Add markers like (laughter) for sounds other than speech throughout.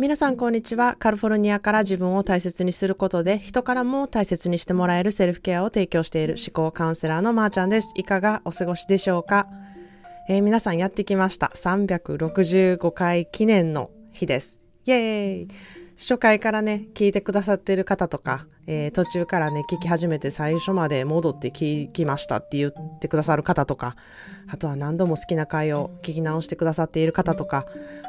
皆さんこんにちは。カリフォルニアから自分を大切にすることで人からも大切にしてもらえるセルフケアを提供している思考カウンセラーのまーちゃんです。いかがお過ごしでしょうか、えー、皆さんやってきました。365回記念の日です。イエーイ初回からね、聞いてくださっている方とか、えー、途中からね、聞き始めて最初まで戻って聞きましたって言ってくださる方とか、あとは何度も好きな回を聞き直してくださっている方とか、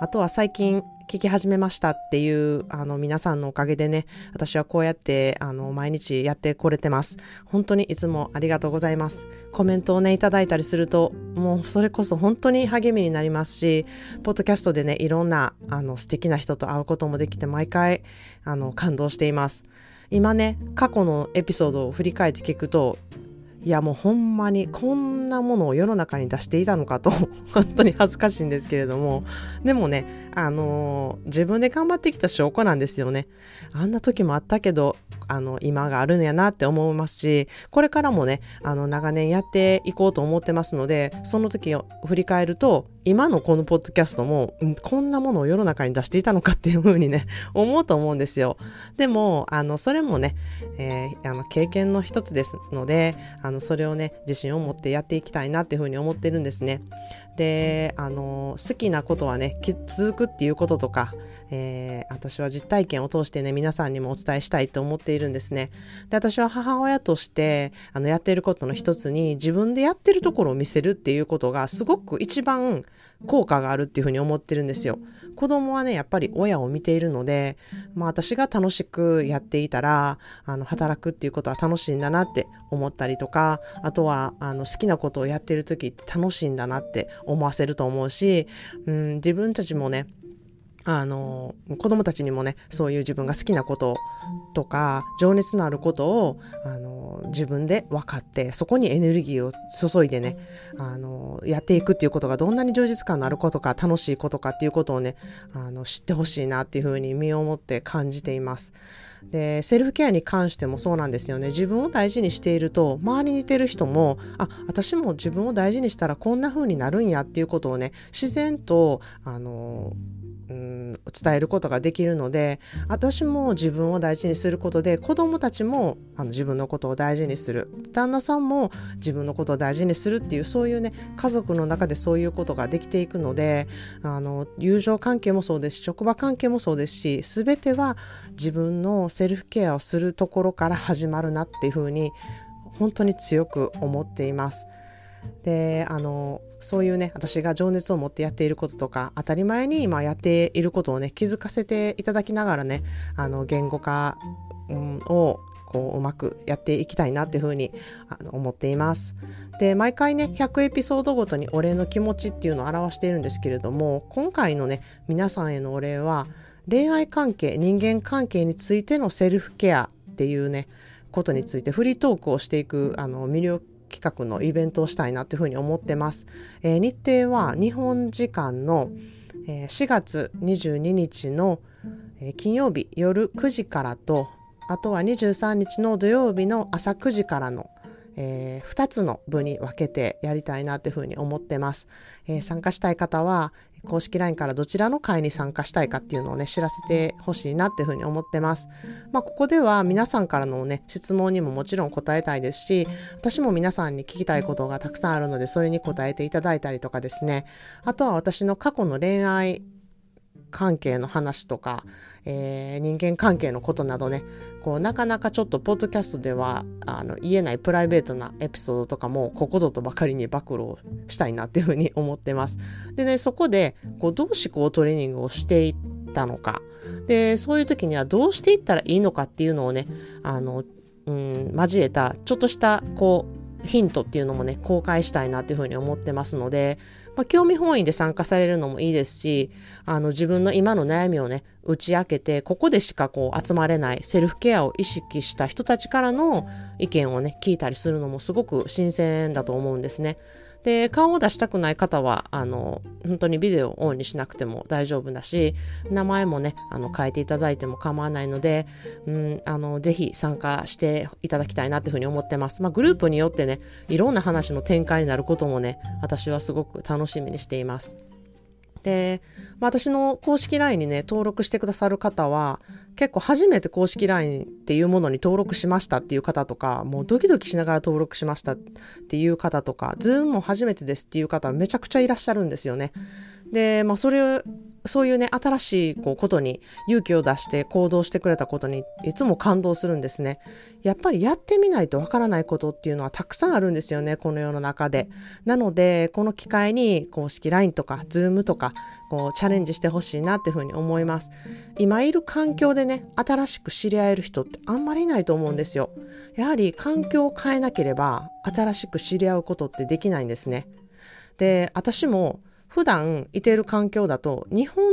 あとは最近聞き始めましたっていう、あの、皆さんのおかげでね、私はこうやって、あの、毎日やってこれてます。本当にいつもありがとうございます。コメントをね、いただいたりすると、もうそれこそ本当に励みになりますし、ポッドキャストでね、いろんな、あの、素敵な人と会うこともできて、毎回、あの、感動しています。今ね過去のエピソードを振り返って聞くといやもうほんまにこんなものを世の中に出していたのかと (laughs) 本当に恥ずかしいんですけれどもでもねあの、自分で頑張ってきた証拠なんですよね。あんな時もあったけどあの今があるんやなって思いますしこれからもねあの長年やっていこうと思ってますのでその時を振り返ると今のこのポッドキャストも、こんなものを世の中に出していたのかっていうふうにね、(laughs) 思うと思うんですよ。でも、あの、それもね、えー、あの、経験の一つですので、あの、それをね、自信を持ってやっていきたいなっていうふうに思ってるんですね。であの好きなことはね続くっていうこととか、えー、私は実体験を通してね皆さんにもお伝えしたいと思っているんですね。で私は母親としてあのやっていることの一つに自分でやってるところを見せるっていうことがすごく一番効果があるっていうふうに思ってるんですよ。子供はねやっぱり親を見ているので、まあ、私が楽しくやっていたらあの働くっていうことは楽しいんだなって思ったりとかあとはあの好きなことをやってる時って楽しいんだなって思わせると思うし、うん、自分たちもねあの子供たちにもねそういう自分が好きなこととか情熱のあることをあの自分で分かってそこにエネルギーを注いでねあのやっていくっていうことがどんなに充実感のあることか楽しいことかっていうことをねあの知ってほしいなっていうふうに身をもって感じています。でセルフケアに関してもそうなんですよね。自分を大事にしていると周りにいてる人もあ私も自分を大事にしたらこんな風になるんやっていうことをね自然とあのうん伝えることができるので私も自分を大事にすることで子供たちもあの自分のことを大事にする。旦那さんも自分のことを大事にするっていうそういうね家族の中でそういうことができていくのであの友情関係もそうですし職場関係もそうですし全ては自分のセルフケアをするところから始まるなっていうふうに本当に強く思っています。であのそういうね私が情熱を持ってやっていることとか当たり前に今やっていることをね気づかせていただきながらねあの言語化、うん、をこううまくやっていきたいなっていうふうにあの思っています。で毎回ね100エピソードごとにお礼の気持ちっていうのを表しているんですけれども今回のね皆さんへのお礼は恋愛関係人間関係についてのセルフケアっていうねことについてフリートークをしていくあの魅力企画のイベントをしたいなというふうに思ってます。えー、日程は日本時間の、えー、4月22日の、えー、金曜日夜9時からとあとは23日の土曜日の朝9時からのえー、2つの部に分けてやりたいなというふうに思ってます、えー、参加したい方は、公式 LINE からどちらの会に参加したいかっていうのをね、知らせてほしいなっていうふうに思ってます。まあ、ここでは皆さんからのね、質問にももちろん答えたいですし、私も皆さんに聞きたいことがたくさんあるので、それに答えていただいたりとかですね、あとは私の過去の恋愛関係の話とか、えー、人間関係のことなどねこうなかなかちょっとポッドキャストではあの言えないプライベートなエピソードとかもここぞとばかりに暴露したいなっていうふうに思ってます。でねそこでこうどう思考トレーニングをしていったのかでそういう時にはどうしていったらいいのかっていうのをねあの、うん、交えたちょっとしたこうヒントっていうのもね公開したいなっていうふうに思ってますのでまあ、興味本位で参加されるのもいいですし、あの自分の今の悩みをね、打ち明けて、ここでしかこう集まれないセルフケアを意識した人たちからの意見をね、聞いたりするのもすごく新鮮だと思うんですね。で、顔を出したくない方は、あの、本当にビデオをオンにしなくても大丈夫だし、名前もね、あの、変えていただいても構わないので、うん、あの、ぜひ参加していただきたいなというふうに思ってます。まあ、グループによってね、いろんな話の展開になることもね、私はすごく楽しみにしています。で、まあ、私の公式 LINE にね、登録してくださる方は、結構初めて公式 LINE っていうものに登録しましたっていう方とか、もうドキドキしながら登録しましたっていう方とか、Zoom も初めてですっていう方めちゃくちゃいらっしゃるんですよね。で、まあ、それそういうね、新しいこうことに勇気を出して行動してくれたことにいつも感動するんですね。やっぱりやってみないとわからないことっていうのはたくさんあるんですよね、この世の中で。なので、この機会に公式 LINE とか Zoom とかこうチャレンジしてほしいなっていうふうに思います。今いる環境でね、新しく知り合える人ってあんまりいないと思うんですよ。やはり環境を変えなければ新しく知り合うことってできないんですね。で、私も普段いてる環境だと日本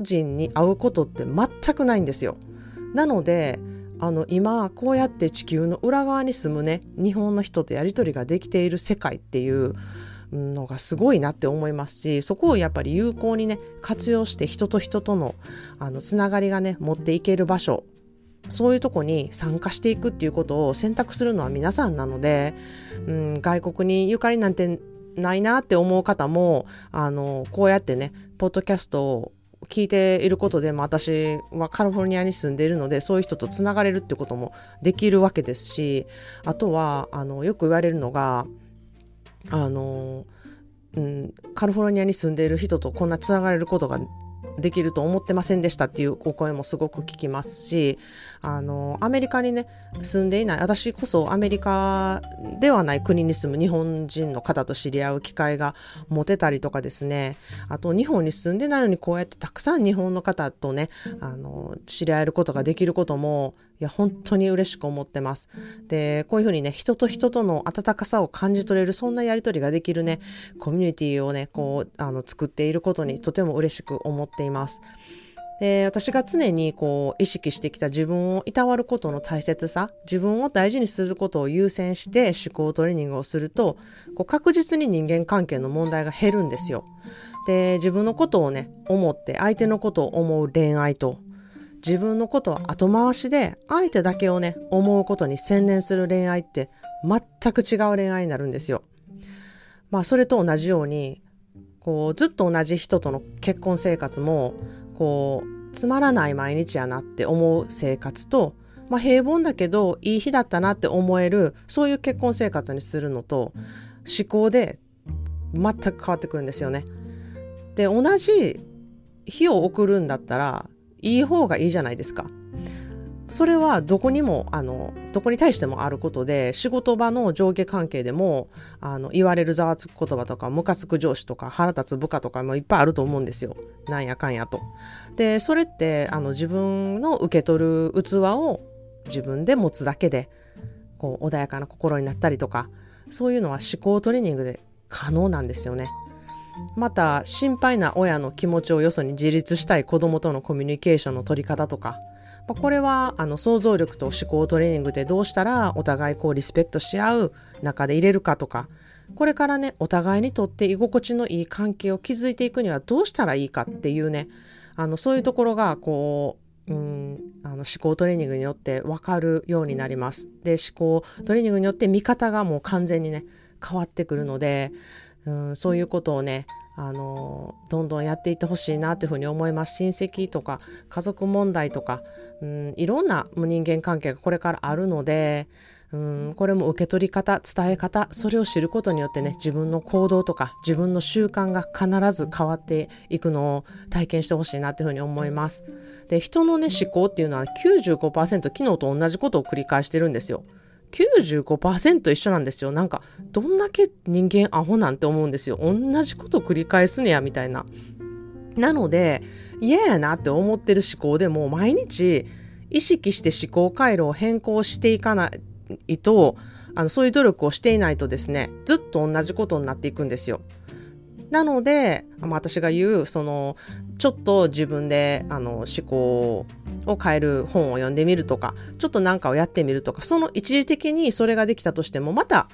人に会うことって全くないんですよ。なのであの今こうやって地球の裏側に住むね日本の人とやり取りができている世界っていうのがすごいなって思いますしそこをやっぱり有効にね活用して人と人とのあのつながりがね持っていける場所そういうとこに参加していくっていうことを選択するのは皆さんなので、うん、外国にゆかりなんてないなって思う方も、あの、こうやってね、ポッドキャストを聞いていることでも私はカリフォルニアに住んでいるのでそういう人とつながれるってこともできるわけですしあとはあのよく言われるのがあの、うん、カリフォルニアに住んでいる人とこんなつながれることができると思ってませんでしたっていうお声もすごく聞きますしあのアメリカにね住んでいない私こそアメリカではない国に住む日本人の方と知り合う機会が持てたりとかですね。あと日本に住んでないのにこうやってたくさん日本の方とねあの知り合えることができることもいや本当に嬉しく思ってます。でこういうふうにね人と人との温かさを感じ取れるそんなやり取りができるねコミュニティをねこうあの作っていることにとても嬉しく思っています。で私が常にこう意識してきた自分をいたわることの大切さ自分を大事にすることを優先して思考トレーニングをするとこう確実に人間関係の問題が減るんですよ。で自分のことをね思って相手のことを思う恋愛と自分のことは後回しで相手だけをね思うことに専念する恋愛って全く違う恋愛になるんですよ。まあそれと同じようにこうずっと同じ人との結婚生活もこうつまらない毎日やなって思う生活と、まあ、平凡だけどいい日だったなって思えるそういう結婚生活にするのと思考で全く変わってくるんですよね。で同じ日を送るんだったらいい方がいいじゃないですか。それはどこにもあのどこに対してもあることで仕事場の上下関係でもあの言われるざわつく言葉とかムカつく上司とか腹立つ部下とかもいっぱいあると思うんですよなんやかんやと。でそれってあの自分の受け取る器を自分で持つだけでこう穏やかな心になったりとかそういうのは思考トレーニングで可能なんですよね。また心配な親の気持ちをよそに自立したい子供とのコミュニケーションの取り方とかまあ、これはあの想像力と思考トレーニングでどうしたらお互いこうリスペクトし合う中で入れるかとかこれからねお互いにとって居心地のいい関係を築いていくにはどうしたらいいかっていうねあのそういうところがこううんあの思考トレーニングによって分かるようになります。で思考トレーニングによって見方がもう完全にね変わってくるのでうんそういうことをねあのどんどんやっていってほしいなというふうに思います。親戚とか家族問題とか、うん、いろんな人間関係がこれからあるので、うん、これも受け取り方伝え方それを知ることによってね自分の行動とか自分の習慣が必ず変わっていくのを体験してほしいなというふうに思います。で人のね思考っていうのは95%昨日と同じことを繰り返してるんですよ。95%一緒なんですよ。なんか、どんだけ人間アホなんて思うんですよ。同じこと繰り返すねや、みたいな。なので、嫌やなって思ってる思考でも、毎日意識して思考回路を変更していかないと、あの、そういう努力をしていないとですね、ずっと同じことになっていくんですよ。なので、まあ、私が言う、その、ちょっと自分で、あの、思考を変える本を読んでみるとか、ちょっと何かをやってみるとか、その一時的にそれができたとしても、また、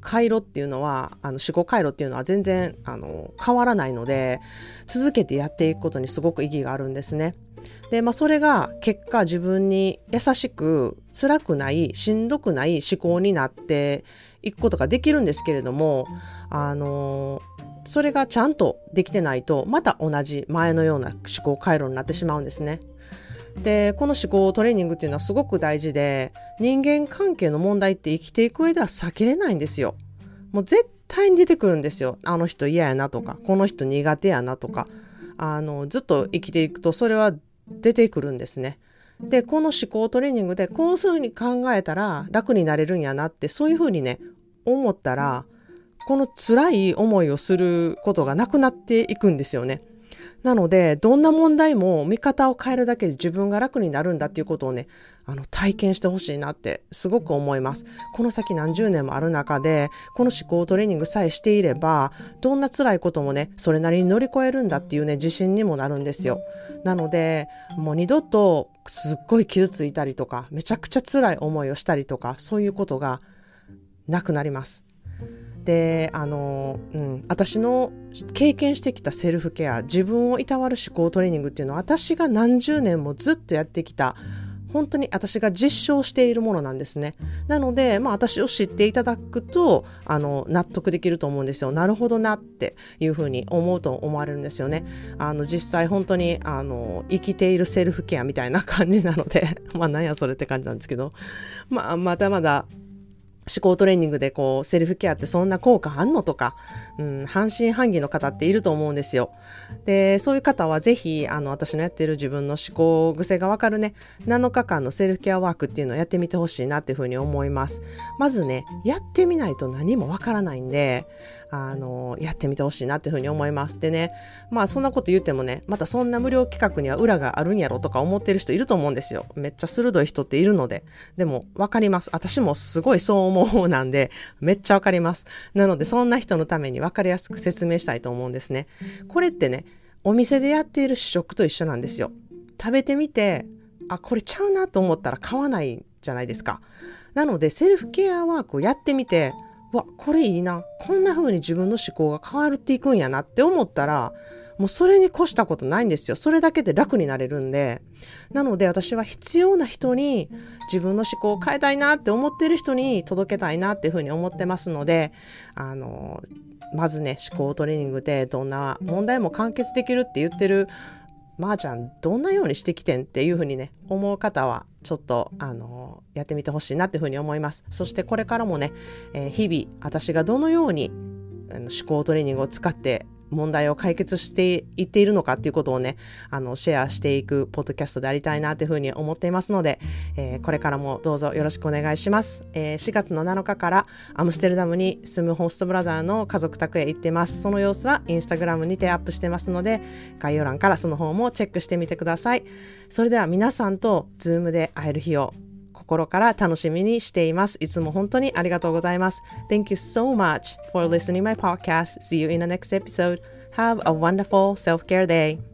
回路っていうのは、あの、思考回路っていうのは全然、あの、変わらないので、続けてやっていくことにすごく意義があるんですね。で、まあ、それが結果自分に優しく、辛くない、しんどくない思考になっていくことができるんですけれども、あの、それがちゃんとできてないとまた同じ前のような思考回路になってしまうんですね。でこの思考トレーニングっていうのはすごく大事で人間関係の問題って生きていく上では避けれないんですよ。もう絶対に出てくるんですよ。あの人嫌やなとかこの人苦手やなとかあのずっと生きていくとそれは出てくるんですね。でこの思考トレーニングでこういうふうに考えたら楽になれるんやなってそういうふうにね思ったらこの辛い思いをすることがなくなっていくんですよね。なので、どんな問題も見方を変えるだけで自分が楽になるんだっていうことをね、あの、体験してほしいなってすごく思います。この先何十年もある中で、この思考トレーニングさえしていれば、どんな辛いこともね、それなりに乗り越えるんだっていうね、自信にもなるんですよ。なので、もう二度とすっごい傷ついたりとか、めちゃくちゃ辛い思いをしたりとか、そういうことがなくなります。であの、うん、私の経験してきたセルフケア自分をいたわる思考トレーニングっていうのは私が何十年もずっとやってきた本当に私が実証しているものなんですね。なので、まあ私を知っていただくと、あの、納得できると思うんですよ。なるほどなっていうふうに思うと思われるんですよね。あの、実際本当に、あの、生きているセルフケアみたいな感じなので、(laughs) まあなんやそれって感じなんですけど、まあまだまだ思考トレーニングでこうセルフケアってそんな効果あんのとか、うん、半信半疑の方っていると思うんですよ。で、そういう方はぜひ、あの、私のやってる自分の思考癖がわかるね、7日間のセルフケアワークっていうのをやってみてほしいなっていうふうに思います。まずね、やってみないと何もわからないんで、あの、やってみてほしいなっていうふうに思います。でね、まあそんなこと言ってもね、またそんな無料企画には裏があるんやろとか思ってる人いると思うんですよ。めっちゃ鋭い人っているので。でも、わかります。私もすごいそう思う方なんで、めっちゃわかります。なので、そんな人のためにわかりやすく説明したいと思うんですね。これってね、お店でやっている試食と一緒なんですよ。食べてみて、あ、これちゃうなと思ったら買わないじゃないですか。なので、セルフケアワークをやってみて、わこれいいな。こんな風に自分の思考が変わっていくんやなって思ったらもうそれに越したことないんですよ。それだけで楽になれるんで。なので私は必要な人に自分の思考を変えたいなって思ってる人に届けたいなっていう風に思ってますのであのまずね思考トレーニングでどんな問題も完結できるって言ってるまー、あ、ちゃんどんなようにしてきてんっていうふうにね思う方はちょっとあのやってみてほしいなっていうふうに思います。そしてこれからもね、えー、日々私がどのように思考トレーニングを使って問題を解決していっているのかっていうことをね、あの、シェアしていくポッドキャストでありたいなというふうに思っていますので、えー、これからもどうぞよろしくお願いします。えー、4月の7日からアムステルダムに住むホストブラザーの家族宅へ行ってます。その様子はインスタグラムにてアップしてますので、概要欄からその方もチェックしてみてください。それでは皆さんとズームで会える日を心から楽しみにしています。いつも本当にありがとうございます。Thank you so much for listening my podcast. See you in the next episode. Have a wonderful self-care day.